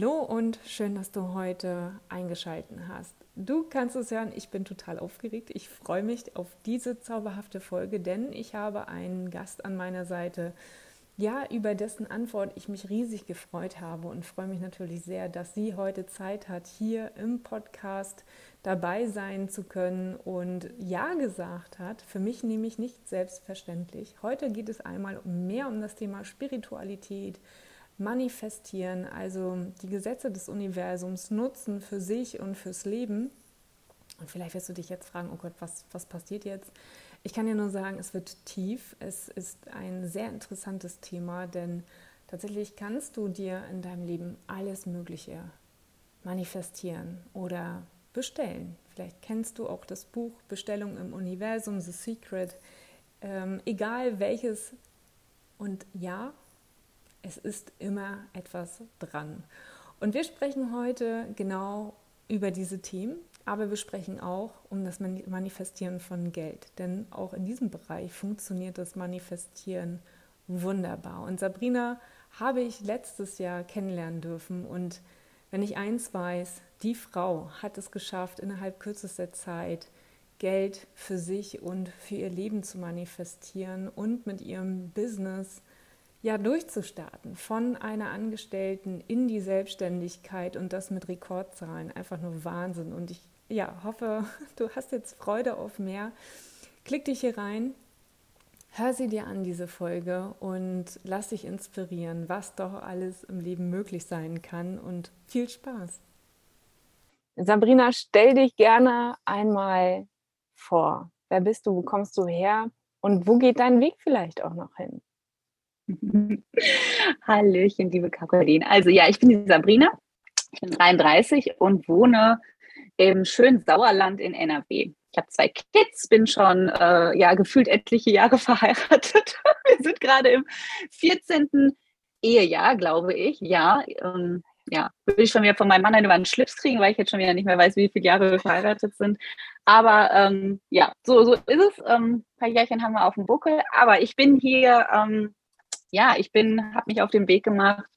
Hallo und schön, dass du heute eingeschaltet hast. Du kannst es hören, ich bin total aufgeregt. Ich freue mich auf diese zauberhafte Folge, denn ich habe einen Gast an meiner Seite, ja, über dessen Antwort ich mich riesig gefreut habe und freue mich natürlich sehr, dass sie heute Zeit hat, hier im Podcast dabei sein zu können und Ja gesagt hat. Für mich nämlich nicht selbstverständlich. Heute geht es einmal mehr um das Thema Spiritualität, manifestieren, also die Gesetze des Universums nutzen für sich und fürs Leben. Und vielleicht wirst du dich jetzt fragen, oh Gott, was, was passiert jetzt? Ich kann dir nur sagen, es wird tief. Es ist ein sehr interessantes Thema, denn tatsächlich kannst du dir in deinem Leben alles Mögliche manifestieren oder bestellen. Vielleicht kennst du auch das Buch Bestellung im Universum, The Secret. Ähm, egal welches. Und ja, es ist immer etwas dran. Und wir sprechen heute genau über diese Themen, aber wir sprechen auch um das Manifestieren von Geld. Denn auch in diesem Bereich funktioniert das Manifestieren wunderbar. Und Sabrina habe ich letztes Jahr kennenlernen dürfen. Und wenn ich eins weiß, die Frau hat es geschafft, innerhalb kürzester Zeit Geld für sich und für ihr Leben zu manifestieren und mit ihrem Business ja, durchzustarten von einer Angestellten in die Selbstständigkeit und das mit Rekordzahlen. Einfach nur Wahnsinn. Und ich ja, hoffe, du hast jetzt Freude auf mehr. Klick dich hier rein, hör sie dir an, diese Folge, und lass dich inspirieren, was doch alles im Leben möglich sein kann. Und viel Spaß. Sabrina, stell dich gerne einmal vor. Wer bist du? Wo kommst du her? Und wo geht dein Weg vielleicht auch noch hin? Hallöchen, liebe Caroline. Also ja, ich bin die Sabrina, ich bin 33 und wohne im schönen Sauerland in NRW. Ich habe zwei Kids, bin schon äh, ja gefühlt etliche Jahre verheiratet. Wir sind gerade im 14. Ehejahr, glaube ich. Ja, ähm, ja, würde ich schon wieder von meinem Mann über einen Schlips kriegen, weil ich jetzt schon wieder nicht mehr weiß, wie viele Jahre wir verheiratet sind. Aber ähm, ja, so, so ist es. Ähm, ein paar Jährchen haben wir auf dem Buckel. Aber ich bin hier ähm, ja, ich bin, habe mich auf den Weg gemacht,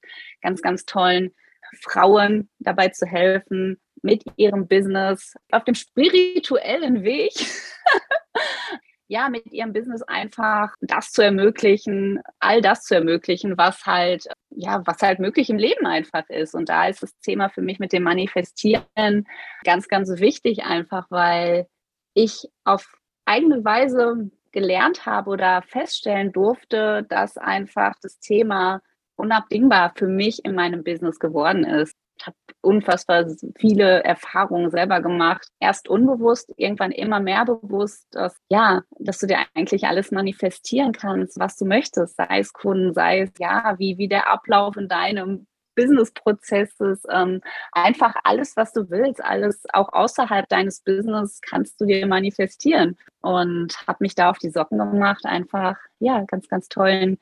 ganz, ganz tollen Frauen dabei zu helfen, mit ihrem Business auf dem spirituellen Weg, ja, mit ihrem Business einfach das zu ermöglichen, all das zu ermöglichen, was halt, ja, was halt möglich im Leben einfach ist. Und da ist das Thema für mich mit dem Manifestieren ganz, ganz wichtig, einfach weil ich auf eigene Weise gelernt habe oder feststellen durfte, dass einfach das Thema unabdingbar für mich in meinem Business geworden ist. Ich habe unfassbar viele Erfahrungen selber gemacht. Erst unbewusst, irgendwann immer mehr bewusst, dass ja, dass du dir eigentlich alles manifestieren kannst, was du möchtest, sei es Kunden, sei es ja, wie, wie der Ablauf in deinem Business-Prozesses, ähm, einfach alles, was du willst, alles auch außerhalb deines Business kannst du dir manifestieren. Und habe mich da auf die Socken gemacht, einfach, ja, ganz, ganz tollen,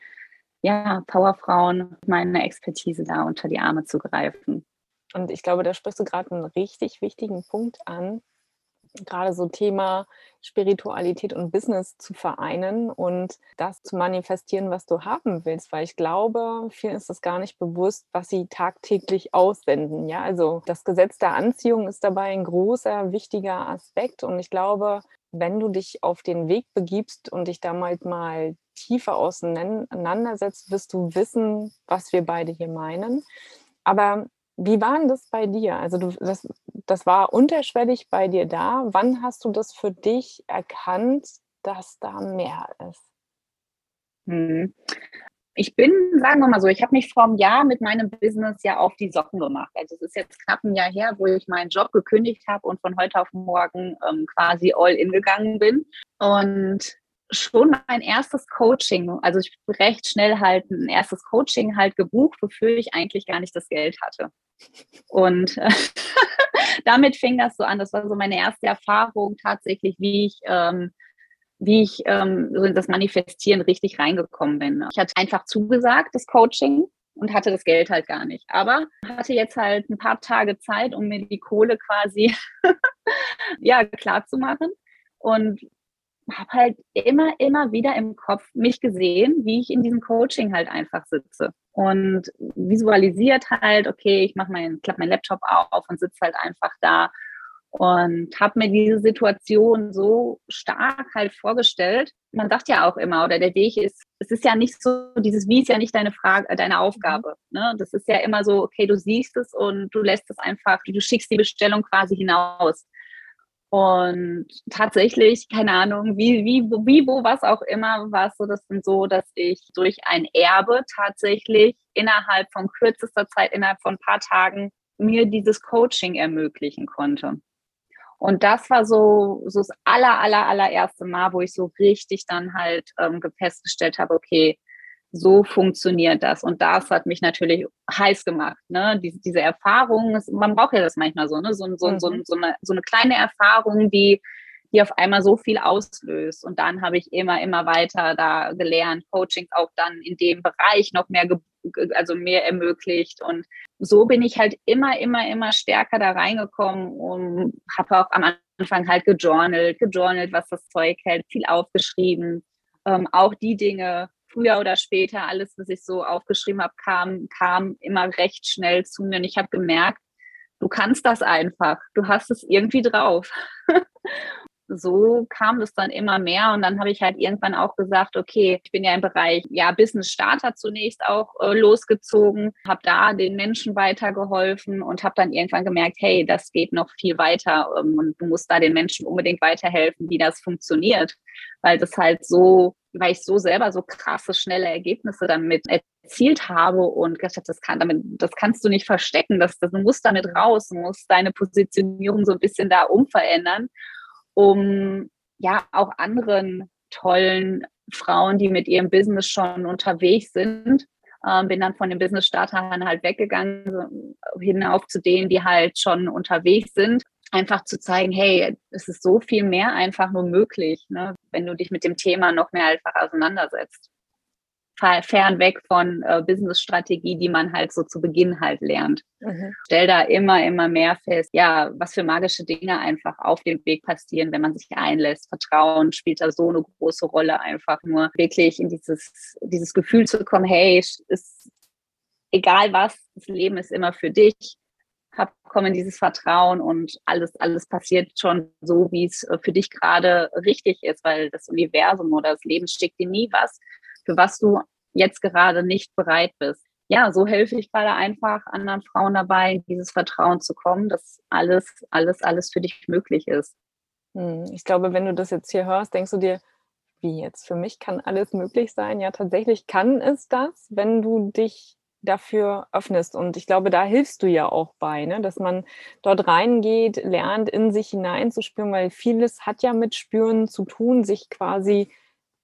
ja, Powerfrauen meine Expertise da unter die Arme zu greifen. Und ich glaube, da sprichst du gerade einen richtig wichtigen Punkt an, gerade so Thema Spiritualität und Business zu vereinen und das zu manifestieren, was du haben willst, weil ich glaube, vielen ist das gar nicht bewusst, was sie tagtäglich aussenden. Ja, also das Gesetz der Anziehung ist dabei ein großer, wichtiger Aspekt und ich glaube, wenn du dich auf den Weg begibst und dich damals mal tiefer auseinandersetzt, wirst du wissen, was wir beide hier meinen. Aber wie war denn das bei dir? Also du, das, das war unterschwellig bei dir da. Wann hast du das für dich erkannt, dass da mehr ist? Hm. Ich bin, sagen wir mal so, ich habe mich vor einem Jahr mit meinem Business ja auf die Socken gemacht. Also es ist jetzt knapp ein Jahr her, wo ich meinen Job gekündigt habe und von heute auf morgen ähm, quasi all in gegangen bin. Und schon mein erstes Coaching, also ich recht schnell halt ein erstes Coaching halt gebucht, wofür ich eigentlich gar nicht das Geld hatte. Und damit fing das so an. Das war so meine erste Erfahrung tatsächlich, wie ich, ähm, wie ich ähm, so in das Manifestieren richtig reingekommen bin. Ich hatte einfach zugesagt, das Coaching, und hatte das Geld halt gar nicht. Aber hatte jetzt halt ein paar Tage Zeit, um mir die Kohle quasi ja, klar zu machen. Und habe halt immer, immer wieder im Kopf mich gesehen, wie ich in diesem Coaching halt einfach sitze und visualisiert halt, okay, ich mache meinen, klappe meinen Laptop auf und sitze halt einfach da und habe mir diese Situation so stark halt vorgestellt. Man sagt ja auch immer, oder der Weg ist, es ist ja nicht so, dieses Wie ist ja nicht deine Frage, deine Aufgabe. Ne? Das ist ja immer so, okay, du siehst es und du lässt es einfach, du schickst die Bestellung quasi hinaus. Und tatsächlich, keine Ahnung, wie, wie, wie, wo, was auch immer, war es so, das sind so, dass ich durch ein Erbe tatsächlich innerhalb von kürzester Zeit, innerhalb von ein paar Tagen mir dieses Coaching ermöglichen konnte. Und das war so, so das aller, aller, allererste Mal, wo ich so richtig dann halt ähm, festgestellt habe, okay, so funktioniert das. Und das hat mich natürlich heiß gemacht. Ne? Diese, diese Erfahrung, man braucht ja das manchmal so, ne? so, so, mhm. so, so, eine, so eine kleine Erfahrung, die, die auf einmal so viel auslöst. Und dann habe ich immer, immer weiter da gelernt, Coachings auch dann in dem Bereich noch mehr, also mehr ermöglicht. Und so bin ich halt immer, immer, immer stärker da reingekommen und habe auch am Anfang halt gejournalt, gejournalt, was das Zeug hält, viel aufgeschrieben. Ähm, auch die Dinge, früher oder später, alles, was ich so aufgeschrieben habe, kam, kam immer recht schnell zu mir. Und ich habe gemerkt, du kannst das einfach. Du hast es irgendwie drauf. so kam das dann immer mehr und dann habe ich halt irgendwann auch gesagt, okay, ich bin ja im Bereich ja Business Starter zunächst auch äh, losgezogen, habe da den Menschen weitergeholfen und habe dann irgendwann gemerkt, hey, das geht noch viel weiter ähm, und du musst da den Menschen unbedingt weiterhelfen, wie das funktioniert, weil das halt so weil ich so selber so krasse, schnelle Ergebnisse damit erzielt habe und gesagt habe, das, kann, damit, das kannst du nicht verstecken, das, das, du musst damit raus, du musst deine Positionierung so ein bisschen da umverändern, um ja auch anderen tollen Frauen, die mit ihrem Business schon unterwegs sind, ähm, bin dann von den Business-Startern halt weggegangen, hinauf zu denen, die halt schon unterwegs sind einfach zu zeigen, hey, es ist so viel mehr einfach nur möglich, ne, wenn du dich mit dem Thema noch mehr einfach auseinandersetzt. Fernweg von äh, Business-Strategie, die man halt so zu Beginn halt lernt. Mhm. Stell da immer, immer mehr fest, ja, was für magische Dinge einfach auf dem Weg passieren, wenn man sich einlässt. Vertrauen spielt da so eine große Rolle, einfach nur wirklich in dieses, dieses Gefühl zu kommen, hey, ist egal was, das Leben ist immer für dich hab, komm in dieses Vertrauen und alles, alles passiert schon so, wie es äh, für dich gerade richtig ist, weil das Universum oder das Leben schickt dir nie was, für was du jetzt gerade nicht bereit bist. Ja, so helfe ich gerade einfach anderen Frauen dabei, dieses Vertrauen zu kommen, dass alles, alles, alles für dich möglich ist. Hm, ich glaube, wenn du das jetzt hier hörst, denkst du dir, wie jetzt? Für mich kann alles möglich sein. Ja, tatsächlich kann es das, wenn du dich dafür öffnest. Und ich glaube, da hilfst du ja auch bei, ne? dass man dort reingeht, lernt, in sich hineinzuspüren, weil vieles hat ja mit Spüren zu tun, sich quasi,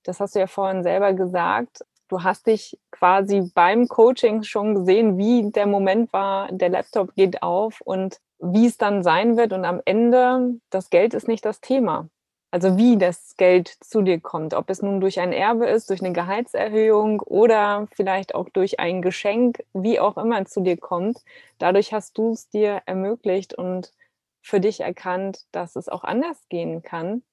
das hast du ja vorhin selber gesagt, du hast dich quasi beim Coaching schon gesehen, wie der Moment war, der Laptop geht auf und wie es dann sein wird. Und am Ende, das Geld ist nicht das Thema. Also wie das Geld zu dir kommt, ob es nun durch ein Erbe ist, durch eine Gehaltserhöhung oder vielleicht auch durch ein Geschenk, wie auch immer zu dir kommt. Dadurch hast du es dir ermöglicht und für dich erkannt, dass es auch anders gehen kann.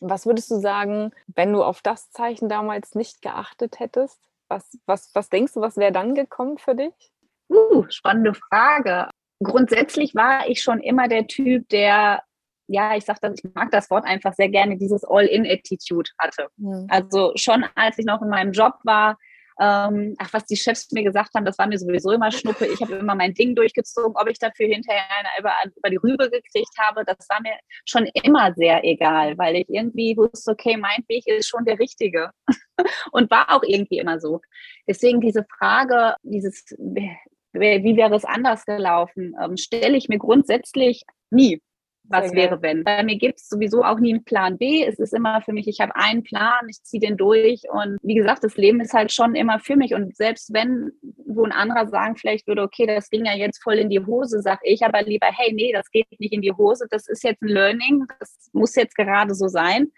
Was würdest du sagen, wenn du auf das Zeichen damals nicht geachtet hättest? Was, was, was denkst du, was wäre dann gekommen für dich? Uh, spannende Frage. Grundsätzlich war ich schon immer der Typ, der ja, ich sag das, ich mag das Wort einfach sehr gerne, dieses All-in-Attitude hatte. Mhm. Also schon als ich noch in meinem Job war, ähm, ach, was die Chefs mir gesagt haben, das war mir sowieso immer Schnuppe. Ich habe immer mein Ding durchgezogen, ob ich dafür hinterher eine über, über die Rübe gekriegt habe, das war mir schon immer sehr egal, weil ich irgendwie wusste, okay, mein Weg ist schon der richtige und war auch irgendwie immer so. Deswegen diese Frage, dieses, wie wäre es anders gelaufen, ähm, stelle ich mir grundsätzlich nie was Sehr wäre, wenn. Bei mir gibt es sowieso auch nie einen Plan B. Es ist immer für mich, ich habe einen Plan, ich ziehe den durch. Und wie gesagt, das Leben ist halt schon immer für mich. Und selbst wenn wo ein anderer sagen vielleicht würde, okay, das ging ja jetzt voll in die Hose, sage ich aber lieber, hey, nee, das geht nicht in die Hose, das ist jetzt ein Learning, das muss jetzt gerade so sein.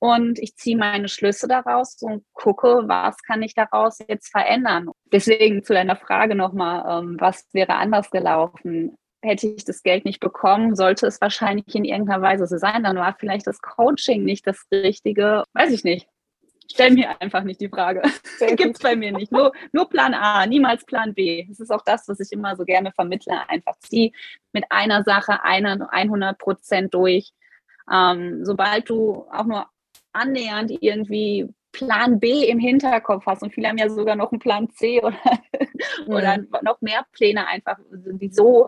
Und ich ziehe meine Schlüsse daraus und gucke, was kann ich daraus jetzt verändern. Deswegen zu deiner Frage nochmal, ähm, was wäre anders gelaufen? Hätte ich das Geld nicht bekommen, sollte es wahrscheinlich in irgendeiner Weise so sein. Dann war vielleicht das Coaching nicht das Richtige. Weiß ich nicht. Stell mir einfach nicht die Frage. Gibt es bei mir nicht. Nur, nur Plan A, niemals Plan B. Das ist auch das, was ich immer so gerne vermittle. Einfach zieh mit einer Sache einer 100 Prozent durch. Ähm, sobald du auch nur annähernd irgendwie Plan B im Hinterkopf hast und viele haben ja sogar noch einen Plan C oder, mhm. oder noch mehr Pläne einfach, die so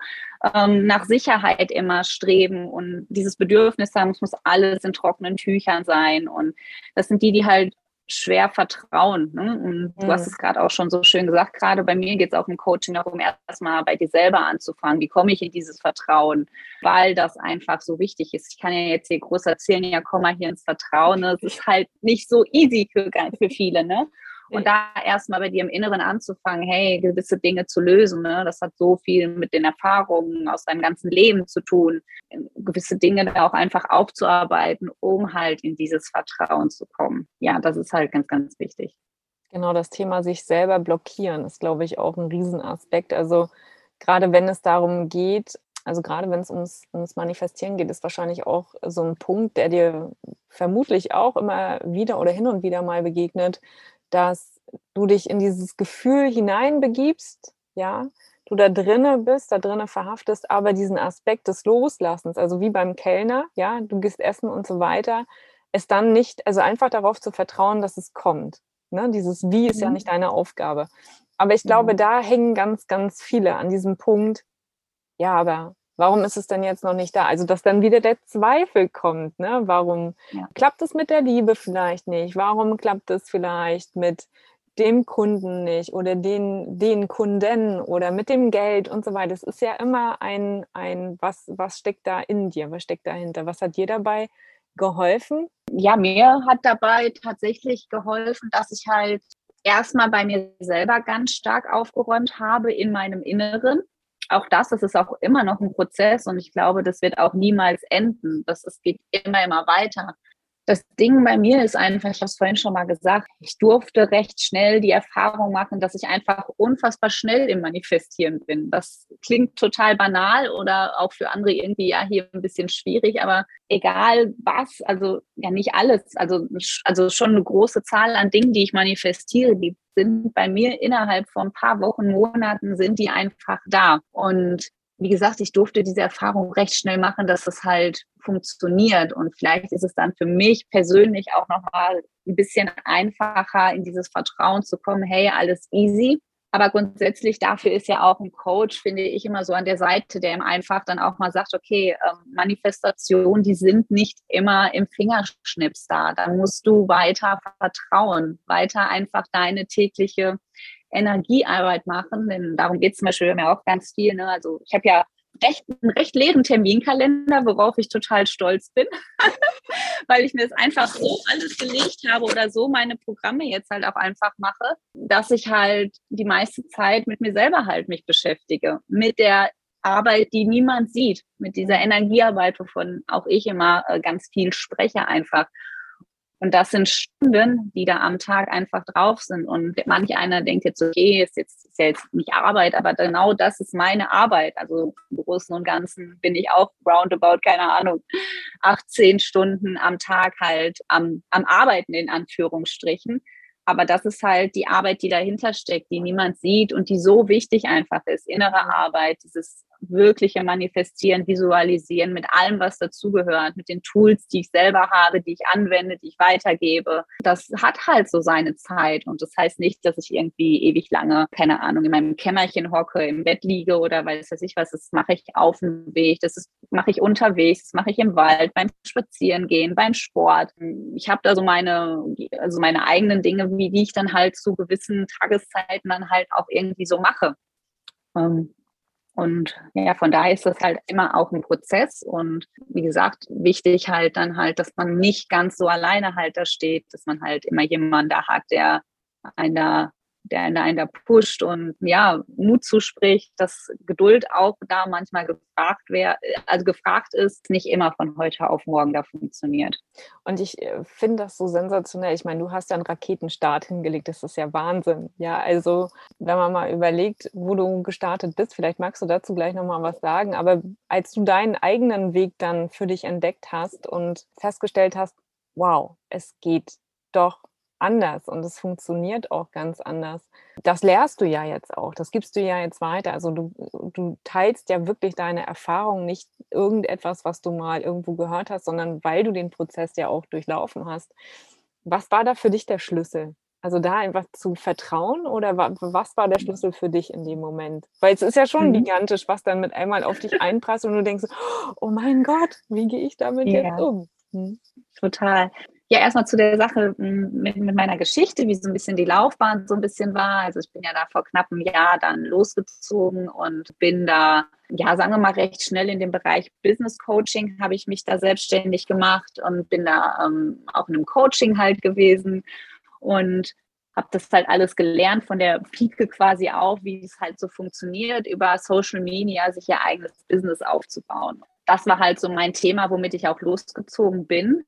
ähm, nach Sicherheit immer streben und dieses Bedürfnis haben, es muss alles in trockenen Tüchern sein und das sind die, die halt schwer vertrauen. Ne? Und du hast mhm. es gerade auch schon so schön gesagt, gerade bei mir geht es auch im Coaching darum, erstmal bei dir selber anzufangen. Wie komme ich in dieses Vertrauen? Weil das einfach so wichtig ist. Ich kann ja jetzt hier groß erzählen, ja, komm mal hier ins Vertrauen. Das ist halt nicht so easy für, für viele. Ne? Und da erstmal bei dir im Inneren anzufangen, hey, gewisse Dinge zu lösen, ne? das hat so viel mit den Erfahrungen aus deinem ganzen Leben zu tun, gewisse Dinge da auch einfach aufzuarbeiten, um halt in dieses Vertrauen zu kommen. Ja, das ist halt ganz, ganz wichtig. Genau, das Thema sich selber blockieren ist, glaube ich, auch ein Riesenaspekt. Also gerade wenn es darum geht, also gerade wenn es ums, ums Manifestieren geht, ist wahrscheinlich auch so ein Punkt, der dir vermutlich auch immer wieder oder hin und wieder mal begegnet, dass du dich in dieses Gefühl hineinbegibst, ja, du da drinne bist, da drinne verhaftest, aber diesen Aspekt des Loslassens, also wie beim Kellner, ja, du gehst essen und so weiter, es dann nicht, also einfach darauf zu vertrauen, dass es kommt. Ne? Dieses Wie ist mhm. ja nicht deine Aufgabe. Aber ich glaube, mhm. da hängen ganz, ganz viele an diesem Punkt, ja, aber warum ist es denn jetzt noch nicht da? Also, dass dann wieder der Zweifel kommt, ne? Warum ja. klappt es mit der Liebe vielleicht nicht? Warum klappt es vielleicht mit dem Kunden nicht oder den, den Kunden oder mit dem Geld und so weiter. Es ist ja immer ein, ein was, was steckt da in dir? Was steckt dahinter? Was hat dir dabei geholfen? Ja, mir hat dabei tatsächlich geholfen, dass ich halt erstmal bei mir selber ganz stark aufgeräumt habe in meinem Inneren auch das, das ist auch immer noch ein Prozess und ich glaube, das wird auch niemals enden. Das, es geht immer, immer weiter. Das Ding bei mir ist einfach, ich habe es vorhin schon mal gesagt, ich durfte recht schnell die Erfahrung machen, dass ich einfach unfassbar schnell im Manifestieren bin. Das klingt total banal oder auch für andere irgendwie ja hier ein bisschen schwierig, aber egal was, also ja nicht alles, also, also schon eine große Zahl an Dingen, die ich manifestiere, die sind bei mir innerhalb von ein paar Wochen, Monaten sind die einfach da. Und wie gesagt, ich durfte diese Erfahrung recht schnell machen, dass es halt funktioniert. Und vielleicht ist es dann für mich persönlich auch nochmal ein bisschen einfacher, in dieses Vertrauen zu kommen, hey, alles easy. Aber grundsätzlich dafür ist ja auch ein Coach, finde ich, immer so an der Seite, der ihm einfach dann auch mal sagt, okay, ähm, Manifestationen, die sind nicht immer im Fingerschnips da. Da musst du weiter vertrauen, weiter einfach deine tägliche Energiearbeit machen, denn darum geht es zum Beispiel mir auch ganz viel. Ne? Also ich habe ja recht, einen recht leeren Terminkalender, worauf ich total stolz bin, weil ich mir das einfach so alles gelegt habe oder so meine Programme jetzt halt auch einfach mache, dass ich halt die meiste Zeit mit mir selber halt mich beschäftige, mit der Arbeit, die niemand sieht, mit dieser Energiearbeit, wovon auch ich immer äh, ganz viel spreche einfach. Und das sind Stunden, die da am Tag einfach drauf sind. Und manch einer denkt jetzt, okay, ist jetzt ist jetzt nicht Arbeit, aber genau das ist meine Arbeit. Also im Großen und Ganzen bin ich auch roundabout, keine Ahnung, 18 Stunden am Tag halt am, am Arbeiten in Anführungsstrichen. Aber das ist halt die Arbeit, die dahinter steckt, die niemand sieht und die so wichtig einfach ist. Innere Arbeit, dieses wirkliche Manifestieren, Visualisieren, mit allem, was dazugehört, mit den Tools, die ich selber habe, die ich anwende, die ich weitergebe. Das hat halt so seine Zeit. Und das heißt nicht, dass ich irgendwie ewig lange, keine Ahnung, in meinem Kämmerchen hocke, im Bett liege oder weiß ich was. Das mache ich auf dem Weg, das mache ich unterwegs, das mache ich im Wald, beim Spazierengehen, beim Sport. Ich habe da so meine, also meine eigenen Dinge, wie die ich dann halt zu gewissen Tageszeiten dann halt auch irgendwie so mache. Ähm, Und ja, von daher ist das halt immer auch ein Prozess. Und wie gesagt, wichtig halt dann halt, dass man nicht ganz so alleine halt da steht, dass man halt immer jemanden da hat, der einen da der einen da pusht und ja, Mut zuspricht, dass Geduld auch da manchmal gefragt wäre, also gefragt ist, nicht immer von heute auf morgen da funktioniert. Und ich äh, finde das so sensationell. Ich meine, du hast ja einen Raketenstart hingelegt, das ist ja Wahnsinn. Ja, also wenn man mal überlegt, wo du gestartet bist, vielleicht magst du dazu gleich nochmal was sagen, aber als du deinen eigenen Weg dann für dich entdeckt hast und festgestellt hast, wow, es geht doch anders und es funktioniert auch ganz anders. Das lehrst du ja jetzt auch, das gibst du ja jetzt weiter. Also du, du teilst ja wirklich deine Erfahrung, nicht irgendetwas, was du mal irgendwo gehört hast, sondern weil du den Prozess ja auch durchlaufen hast. Was war da für dich der Schlüssel? Also da einfach zu vertrauen oder was war der Schlüssel für dich in dem Moment? Weil es ist ja schon mhm. gigantisch, was dann mit einmal auf dich einprasst und du denkst, oh mein Gott, wie gehe ich damit ja. jetzt um? Hm. Total. Ja, erstmal zu der Sache hm, mit, mit, meiner Geschichte, wie so ein bisschen die Laufbahn so ein bisschen war. Also ich bin ja da vor knapp einem Jahr dann losgezogen und bin da, ja, sagen wir mal, recht schnell in dem Bereich Business Coaching habe ich mich da selbstständig gemacht und bin da ähm, auch in einem Coaching halt gewesen und habe das halt alles gelernt von der Pike quasi auch, wie es halt so funktioniert, über Social Media sich ihr eigenes Business aufzubauen. Das war halt so mein Thema, womit ich auch losgezogen bin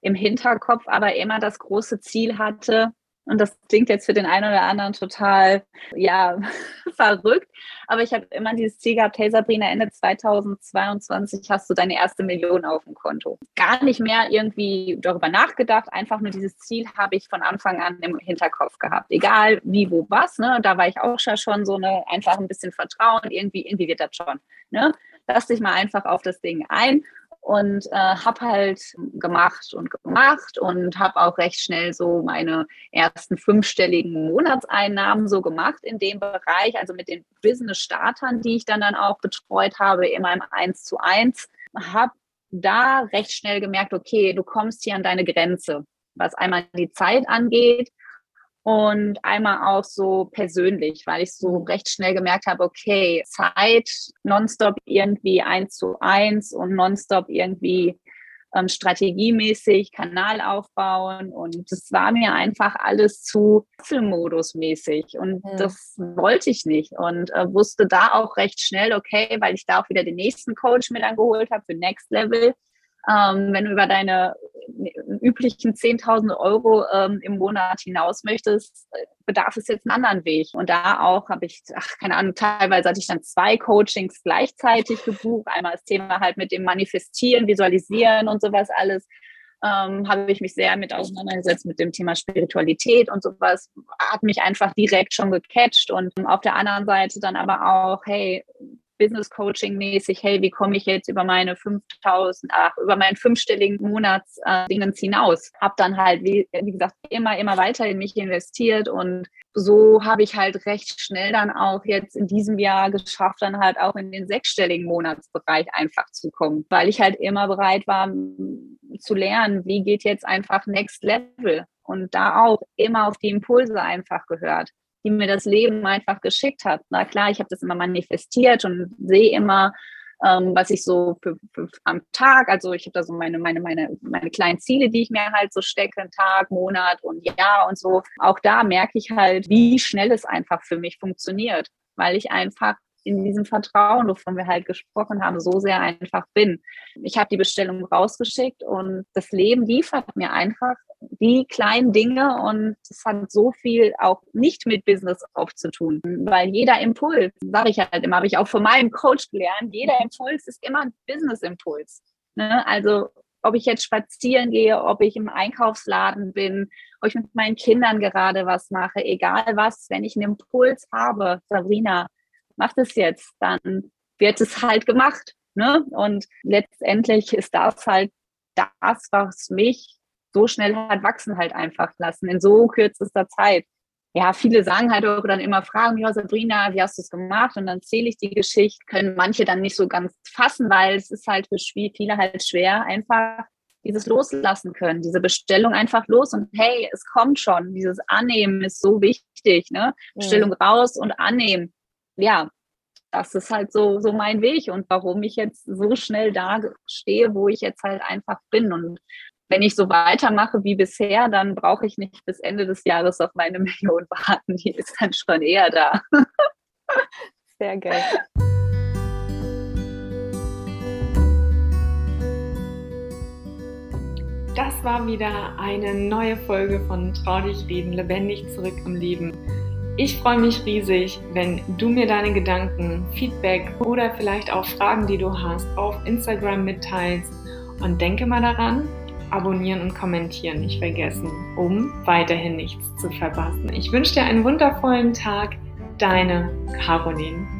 im Hinterkopf aber immer das große Ziel hatte, und das klingt jetzt für den einen oder anderen total, ja, verrückt. Aber ich habe immer dieses Ziel gehabt, hey Sabrina, Ende 2022 hast du deine erste Million auf dem Konto. Gar nicht mehr irgendwie darüber nachgedacht, einfach nur dieses Ziel habe ich von Anfang an im Hinterkopf gehabt. Egal wie, wo, was, ne? Da war ich auch schon so eine, einfach ein bisschen Vertrauen, irgendwie, irgendwie wird das schon. Ne? Lass dich mal einfach auf das Ding ein und äh, habe halt gemacht und gemacht und habe auch recht schnell so meine ersten fünfstelligen Monatseinnahmen so gemacht in dem Bereich, also mit den Business-Startern, die ich dann dann auch betreut habe, immer im Eins zu eins, habe da recht schnell gemerkt, okay, du kommst hier an deine Grenze, was einmal die Zeit angeht, und einmal auch so persönlich, weil ich so recht schnell gemerkt habe, okay, Zeit nonstop irgendwie eins zu eins und nonstop irgendwie ähm, strategiemäßig Kanal aufbauen. Und das war mir einfach alles zu Modus-mäßig und ja. das wollte ich nicht. Und äh, wusste da auch recht schnell, okay, weil ich da auch wieder den nächsten Coach mit angeholt habe für Next Level, ähm, wenn du über deine üblichen 10.000 Euro ähm, im Monat hinaus möchtest, bedarf es jetzt einen anderen Weg. Und da auch habe ich, ach, keine Ahnung, teilweise hatte ich dann zwei Coachings gleichzeitig gebucht. Einmal das Thema halt mit dem Manifestieren, Visualisieren und sowas alles. Ähm, habe ich mich sehr mit auseinandergesetzt mit dem Thema Spiritualität und sowas, hat mich einfach direkt schon gecatcht und auf der anderen Seite dann aber auch, hey, Business Coaching mäßig, hey, wie komme ich jetzt über meine 5000, ach, über meinen fünfstelligen Monatsdingens äh, hinaus? Hab dann halt, wie, wie gesagt, immer, immer weiter in mich investiert und so habe ich halt recht schnell dann auch jetzt in diesem Jahr geschafft, dann halt auch in den sechsstelligen Monatsbereich einfach zu kommen, weil ich halt immer bereit war zu lernen, wie geht jetzt einfach Next Level und da auch immer auf die Impulse einfach gehört die mir das Leben einfach geschickt hat. Na klar, ich habe das immer manifestiert und sehe immer, ähm, was ich so für, für, am Tag, also ich habe da so meine, meine, meine, meine kleinen Ziele, die ich mir halt so stecke, Tag, Monat und Jahr und so. Auch da merke ich halt, wie schnell es einfach für mich funktioniert, weil ich einfach in diesem Vertrauen, wovon wir halt gesprochen haben, so sehr einfach bin. Ich habe die Bestellung rausgeschickt und das Leben liefert mir einfach die kleinen Dinge und es hat so viel auch nicht mit Business aufzutun, weil jeder Impuls, sage ich halt immer, habe ich auch von meinem Coach gelernt, jeder Impuls ist immer ein Business-Impuls. Ne? Also ob ich jetzt spazieren gehe, ob ich im Einkaufsladen bin, ob ich mit meinen Kindern gerade was mache, egal was, wenn ich einen Impuls habe, Sabrina, mach das jetzt, dann wird es halt gemacht. Ne? Und letztendlich ist das halt das, was mich so schnell hat wachsen halt einfach lassen, in so kürzester Zeit. Ja, viele sagen halt auch dann immer Fragen, ja, Sabrina, wie hast du es gemacht? Und dann zähle ich die Geschichte, können manche dann nicht so ganz fassen, weil es ist halt für viele halt schwer, einfach dieses Loslassen können, diese Bestellung einfach los und hey, es kommt schon. Dieses Annehmen ist so wichtig, ne? Bestellung raus und annehmen. Ja, das ist halt so, so mein Weg und warum ich jetzt so schnell da stehe, wo ich jetzt halt einfach bin. Und wenn ich so weitermache wie bisher, dann brauche ich nicht bis Ende des Jahres auf meine Million warten. Die ist dann schon eher da. Sehr geil. Das war wieder eine neue Folge von Trau dich reden, lebendig zurück im Leben. Ich freue mich riesig, wenn du mir deine Gedanken, Feedback oder vielleicht auch Fragen, die du hast, auf Instagram mitteilst. Und denke mal daran, abonnieren und kommentieren nicht vergessen, um weiterhin nichts zu verpassen. Ich wünsche dir einen wundervollen Tag. Deine Caroline.